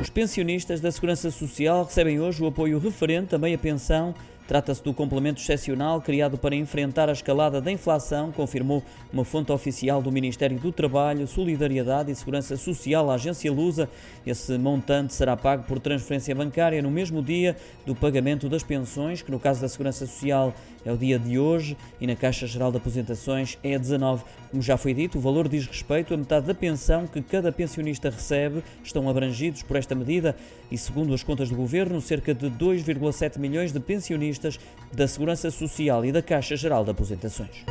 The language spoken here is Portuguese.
Os pensionistas da Segurança Social recebem hoje o apoio referente também à pensão Trata-se do complemento excepcional criado para enfrentar a escalada da inflação, confirmou uma fonte oficial do Ministério do Trabalho, Solidariedade e Segurança Social, a agência Lusa. Esse montante será pago por transferência bancária no mesmo dia do pagamento das pensões, que no caso da Segurança Social é o dia de hoje e na Caixa Geral de Aposentações é a 19. Como já foi dito, o valor diz respeito a metade da pensão que cada pensionista recebe. Estão abrangidos por esta medida e, segundo as contas do Governo, cerca de 2,7 milhões de pensionistas da Segurança Social e da Caixa Geral de Aposentações.